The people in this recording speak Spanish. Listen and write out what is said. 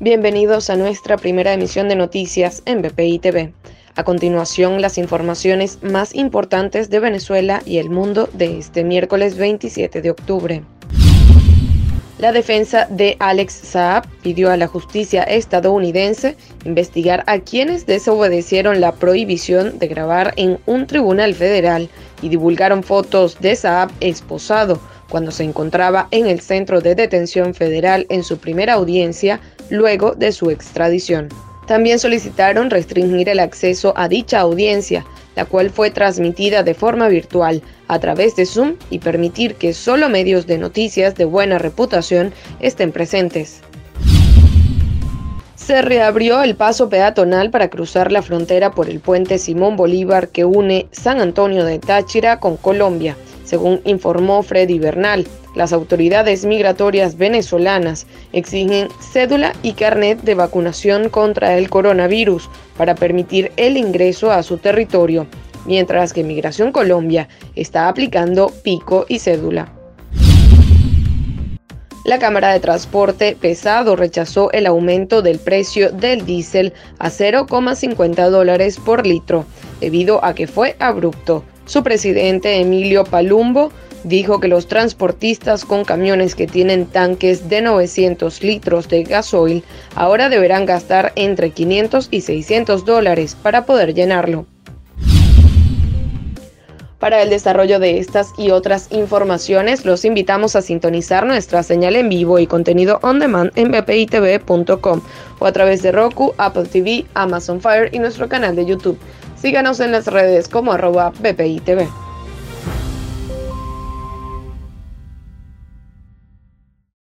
Bienvenidos a nuestra primera emisión de noticias en BPI TV. A continuación, las informaciones más importantes de Venezuela y el mundo de este miércoles 27 de octubre. La defensa de Alex Saab pidió a la justicia estadounidense investigar a quienes desobedecieron la prohibición de grabar en un tribunal federal y divulgaron fotos de Saab esposado cuando se encontraba en el centro de detención federal en su primera audiencia luego de su extradición. También solicitaron restringir el acceso a dicha audiencia, la cual fue transmitida de forma virtual a través de Zoom y permitir que solo medios de noticias de buena reputación estén presentes. Se reabrió el paso peatonal para cruzar la frontera por el puente Simón Bolívar que une San Antonio de Táchira con Colombia según informó Freddy Bernal. Las autoridades migratorias venezolanas exigen cédula y carnet de vacunación contra el coronavirus para permitir el ingreso a su territorio, mientras que Migración Colombia está aplicando pico y cédula. La Cámara de Transporte Pesado rechazó el aumento del precio del diésel a 0,50 dólares por litro, debido a que fue abrupto. Su presidente Emilio Palumbo dijo que los transportistas con camiones que tienen tanques de 900 litros de gasoil ahora deberán gastar entre 500 y 600 dólares para poder llenarlo. Para el desarrollo de estas y otras informaciones, los invitamos a sintonizar nuestra señal en vivo y contenido on demand en bpitv.com o a través de Roku, Apple TV, Amazon Fire y nuestro canal de YouTube. Síganos en las redes como arroba BPI TV.